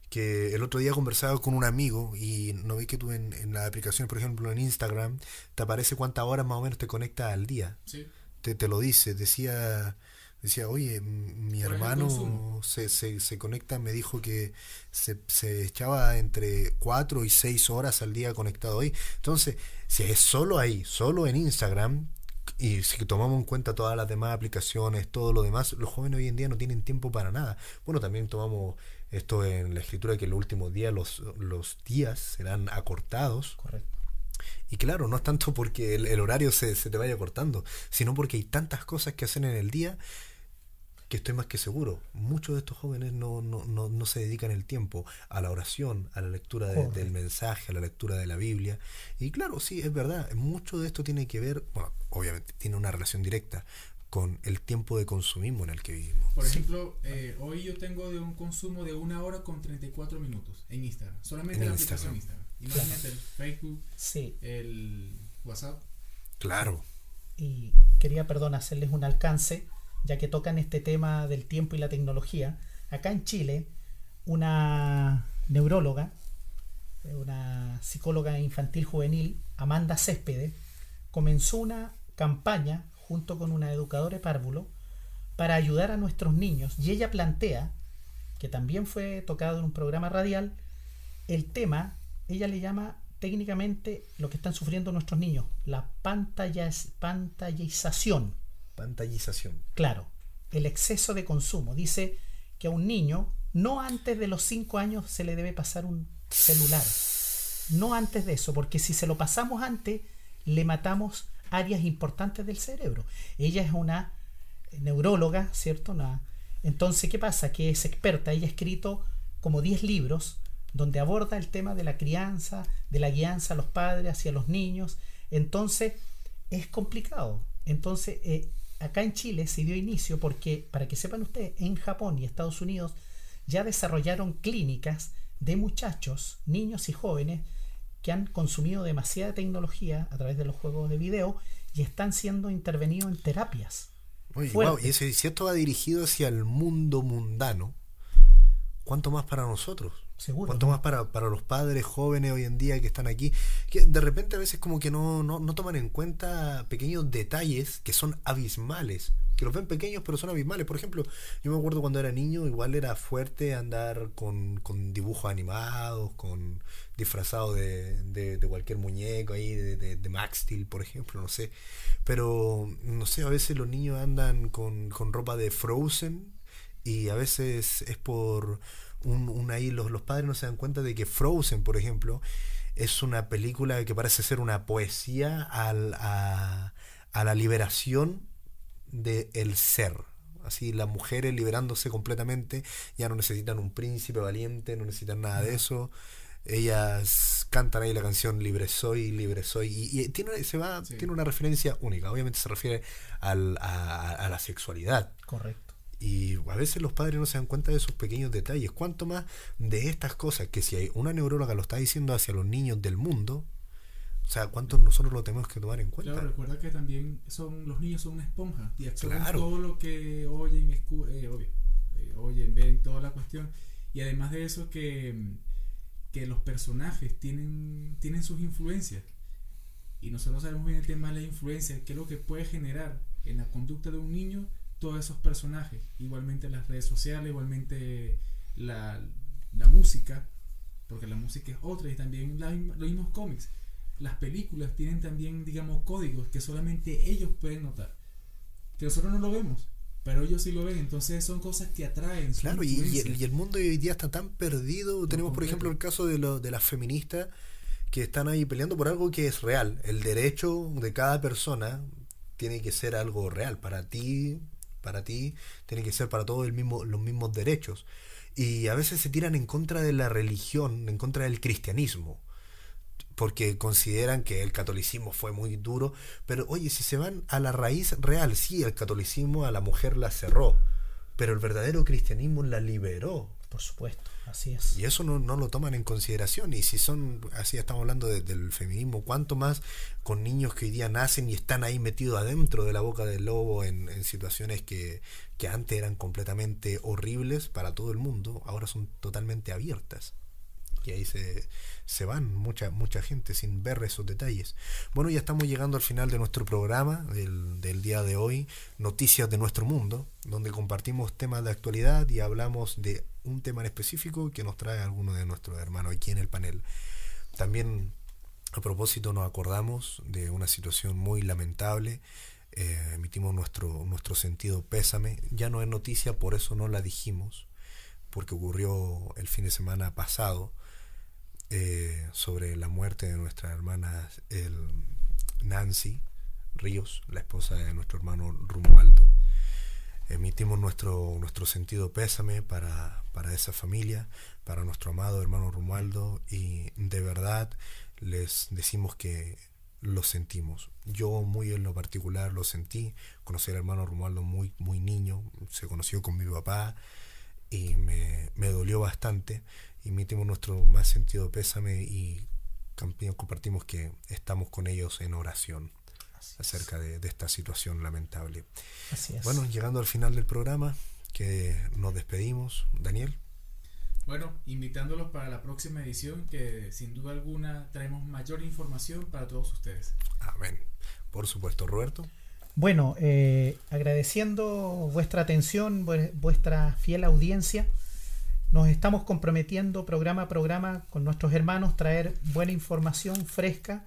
que el otro día conversaba con un amigo y no vi que tú en, en las aplicaciones, por ejemplo en Instagram, te aparece cuántas horas más o menos te conectas al día Sí. te, te lo dice, decía, decía, oye, mi Por hermano se, se, se conecta, me dijo que se, se echaba entre 4 y 6 horas al día conectado ahí. Entonces, si es solo ahí, solo en Instagram, y si tomamos en cuenta todas las demás aplicaciones, todo lo demás, los jóvenes hoy en día no tienen tiempo para nada. Bueno, también tomamos esto en la escritura que en los últimos días los, los días serán acortados. Correcto. Y claro, no es tanto porque el, el horario se, se te vaya cortando, sino porque hay tantas cosas que hacer en el día que estoy más que seguro. Muchos de estos jóvenes no, no, no, no se dedican el tiempo a la oración, a la lectura de- del mensaje, a la lectura de la Biblia. Y claro, sí, es verdad, mucho de esto tiene que ver, bueno, obviamente tiene una relación directa con el tiempo de consumismo en el que vivimos. Por ejemplo, eh, hoy yo tengo de un consumo de una hora con 34 minutos en Instagram. Solamente En la aplicación Instagram. Instagram. Imagínate el Facebook, Sí, el WhatsApp. Claro, y quería, perdón, hacerles un alcance, ya que tocan este tema del tiempo y la tecnología. Acá en Chile, una neuróloga, una psicóloga infantil juvenil, Amanda Céspedes, comenzó una campaña junto con una educadora de párvulo para ayudar a nuestros niños y ella plantea, que también fue tocado en un programa radial, el tema, ella le llama técnicamente lo que están sufriendo nuestros niños, la pantallas, pantallización. pantallización. Claro, el exceso de consumo. Dice que a un niño, no antes de los 5 años se le debe pasar un celular. No antes de eso, porque si se lo pasamos antes, le matamos áreas importantes del cerebro. Ella es una neuróloga, ¿cierto? Entonces, ¿qué pasa? Que es experta. Ella ha escrito como 10 libros donde aborda el tema de la crianza, de la guianza a los padres hacia los niños. Entonces, es complicado. Entonces, eh, acá en Chile se dio inicio porque, para que sepan ustedes, en Japón y Estados Unidos ya desarrollaron clínicas de muchachos, niños y jóvenes que han consumido demasiada tecnología a través de los juegos de video y están siendo intervenidos en terapias. Oye, guau, y si esto va dirigido hacia el mundo mundano, ¿cuánto más para nosotros? Seguro. Cuanto más para, para los padres jóvenes hoy en día que están aquí, que de repente a veces como que no, no, no toman en cuenta pequeños detalles que son abismales que los ven pequeños pero son abismales. Por ejemplo, yo me acuerdo cuando era niño, igual era fuerte andar con, dibujos animados, con disfrazado de, cualquier muñeco ahí, de, de, Max Steel, por ejemplo, no sé. Pero, no sé, a veces los niños andan con, ropa de Frozen y a veces es por un, un ahí los, los padres no se dan cuenta de que Frozen, por ejemplo, es una película que parece ser una poesía a la liberación de el ser. Así las mujeres liberándose completamente, ya no necesitan un príncipe valiente, no necesitan nada de eso. Ellas cantan ahí la canción Libre soy, libre soy. Y, tiene, se va, tiene una referencia única. Obviamente se refiere al, a, la sexualidad. Correcto. Y a veces los padres no se dan cuenta de esos pequeños detalles. Cuanto más de estas cosas que si hay una neuróloga lo está diciendo hacia los niños del mundo, o sea, ¿cuántos nosotros lo tenemos que tomar en cuenta? Claro, recuerda que también son los niños son una esponja y absorben todo lo que oyen, eh, eh, oyen, ven, toda la cuestión. Y además de eso que, que los personajes tienen, tienen sus influencias. Y nosotros sabemos bien el tema de la influencia, qué es lo que puede generar en la conducta de un niño todos esos personajes. Igualmente las redes sociales, igualmente la, la música, porque la música es otra, y también los mismos cómics las películas tienen también, digamos, códigos que solamente ellos pueden notar. Que nosotros no lo vemos, pero ellos sí lo ven. Entonces son cosas que atraen. Claro, y, y, el, mundo hoy día está tan perdido. Tenemos, por ejemplo, el caso de, lo, de las feministas que están ahí peleando por algo que es real. El derecho de cada persona tiene que ser algo real. Para ti, para ti, tiene que ser para todos el mismo, los mismos derechos. Y a veces se tiran en contra de la religión, en contra del cristianismo porque consideran que el catolicismo fue muy duro, pero oye, si se van a la raíz real, sí, el catolicismo a la mujer la cerró, pero el verdadero cristianismo la liberó. Por supuesto, así es. Y eso no, lo toman en consideración. Y si son, así estamos hablando del feminismo, ¿cuánto más con niños que hoy día nacen y están ahí metidos adentro de la boca del lobo en, en situaciones que, que antes eran completamente horribles para todo el mundo, ahora son totalmente abiertas? Y ahí se, se van mucha, mucha gente sin ver esos detalles. Bueno, ya estamos llegando al final de nuestro programa del, del día de hoy, Noticias de nuestro mundo, donde compartimos temas de actualidad y hablamos de un tema en específico que nos trae alguno de nuestros hermanos aquí en el panel. También a propósito nos acordamos de una situación muy lamentable. Eh, emitimos nuestro, nuestro sentido pésame. Ya no es noticia, por eso no la dijimos, porque ocurrió el fin de semana pasado eh, sobre la muerte de nuestra hermana el Nancy Ríos, la esposa de nuestro hermano Romualdo. Emitimos nuestro, nuestro sentido pésame para, para esa familia, para nuestro amado hermano Romualdo y de verdad les decimos que lo sentimos. Yo muy en lo particular lo sentí. Conocí al hermano Romualdo muy, muy niño, se conoció con mi papá y me, me dolió bastante emitimos nuestro más sentido pésame y compartimos que estamos con ellos en oración acerca de, esta situación lamentable. Bueno, llegando al final del programa, que nos despedimos. Daniel. Bueno, invitándolos para la próxima edición, que sin duda alguna traemos mayor información para todos ustedes. Amén. Por supuesto, Roberto. Bueno, eh, agradeciendo vuestra atención, vuestra fiel audiencia nos estamos comprometiendo programa a programa con nuestros hermanos, traer buena información fresca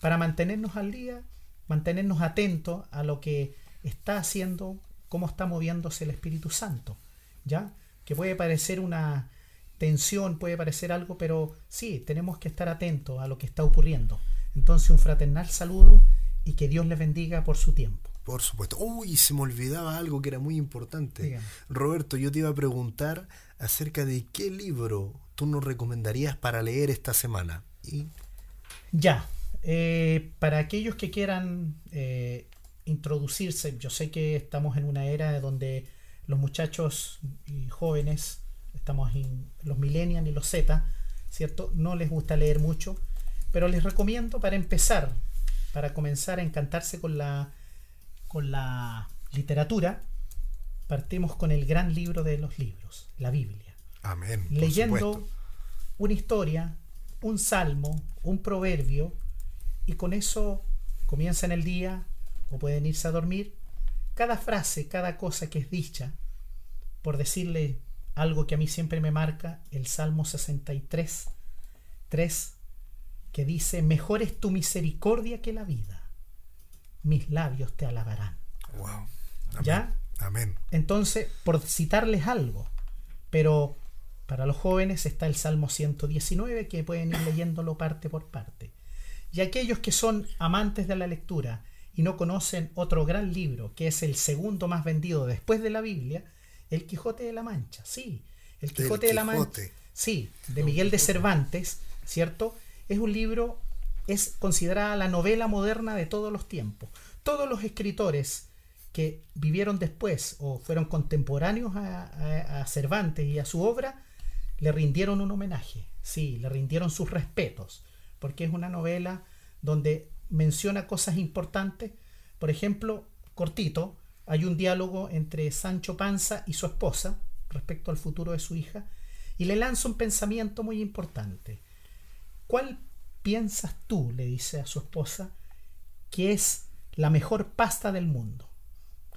para mantenernos al día, mantenernos atentos a lo que está haciendo, cómo está moviéndose el Espíritu Santo. ¿Ya? Que puede parecer una tensión, puede parecer algo, pero sí, tenemos que estar atentos a lo que está ocurriendo. Entonces, un fraternal saludo y que Dios les bendiga por su tiempo. Por supuesto. Uy, se me olvidaba algo que era muy importante. Roberto, yo te iba a preguntar acerca de qué libro tú nos recomendarías para leer esta semana. Y... Ya, eh, para aquellos que quieran eh, introducirse, yo sé que estamos en una era donde los muchachos y jóvenes, estamos en los millennials y los Z, ¿cierto? No les gusta leer mucho, pero les recomiendo para empezar, para comenzar a encantarse con la con la literatura, partimos con el gran libro de los libros, la Biblia. Amén. Leyendo una historia, un salmo, un proverbio, y con eso comienzan el día o pueden irse a dormir. Cada frase, cada cosa que es dicha, por decirle algo que a mí siempre me marca, el Salmo 63, 3, que dice, mejor es tu misericordia que la vida, mis labios te alabarán. Wow. ¿Ya? Amén. Entonces, por citarles algo, pero para los jóvenes está el Salmo 119 que pueden ir leyéndolo parte por parte. Y aquellos que son amantes de la lectura y no conocen otro gran libro, que es el segundo más vendido después de la Biblia, El Quijote de la Mancha. Sí, El Quijote de la Mancha. Sí, de Miguel de Cervantes, ¿cierto? Es un libro, es considerada la novela moderna de todos los tiempos. Todos los escritores que vivieron después o fueron contemporáneos a, Cervantes y a su obra, le rindieron un homenaje, sí, le rindieron sus respetos, porque es una novela donde menciona cosas importantes. Por ejemplo, cortito, hay un diálogo entre Sancho Panza y su esposa respecto al futuro de su hija, y le lanza un pensamiento muy importante. ¿Cuál piensas tú, le dice a su esposa, que es la mejor pasta del mundo?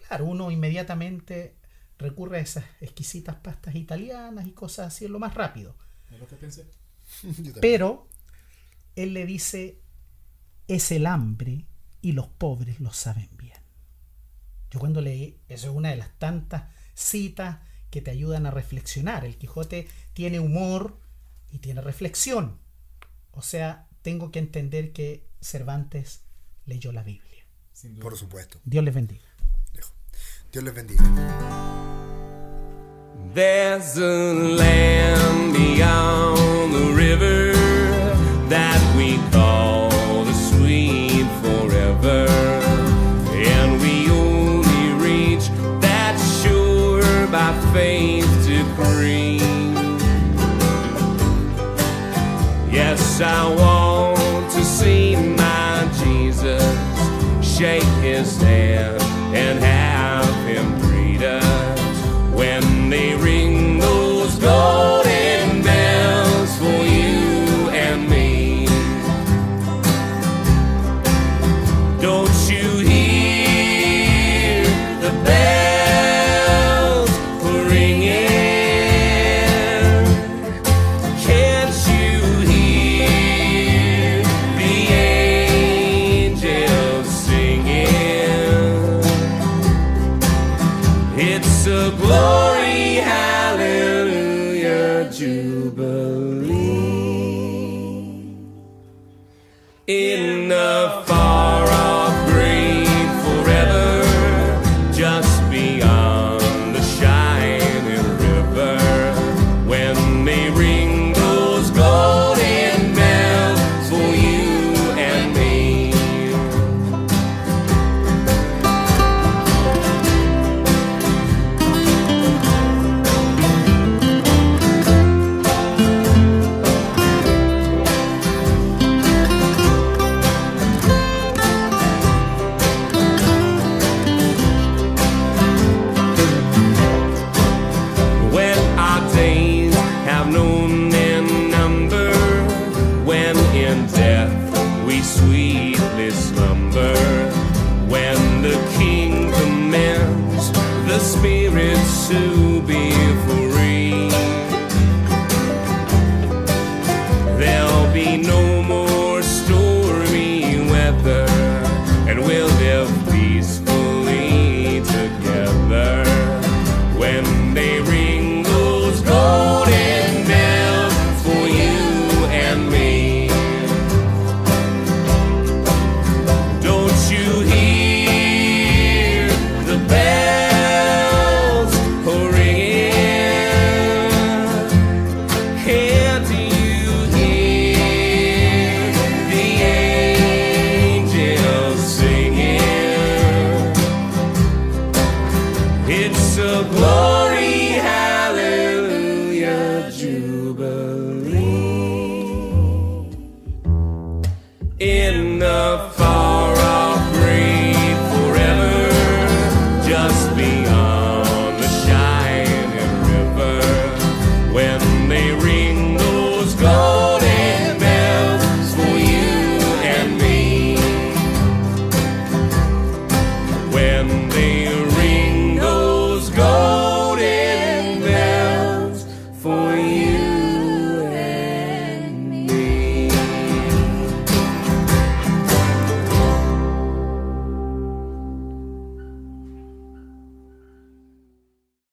claro, uno inmediatamente recurre a esas exquisitas pastas italianas y cosas así, lo más rápido. Es lo que pensé. Pero él le dice, es el hambre y los pobres lo saben bien. Yo cuando leí, eso es una de las tantas citas que te ayudan a reflexionar. El Quijote tiene humor y tiene reflexión. O sea, tengo que entender que Cervantes leyó la Biblia. Por supuesto. Dios les bendiga. Dios les bendiga.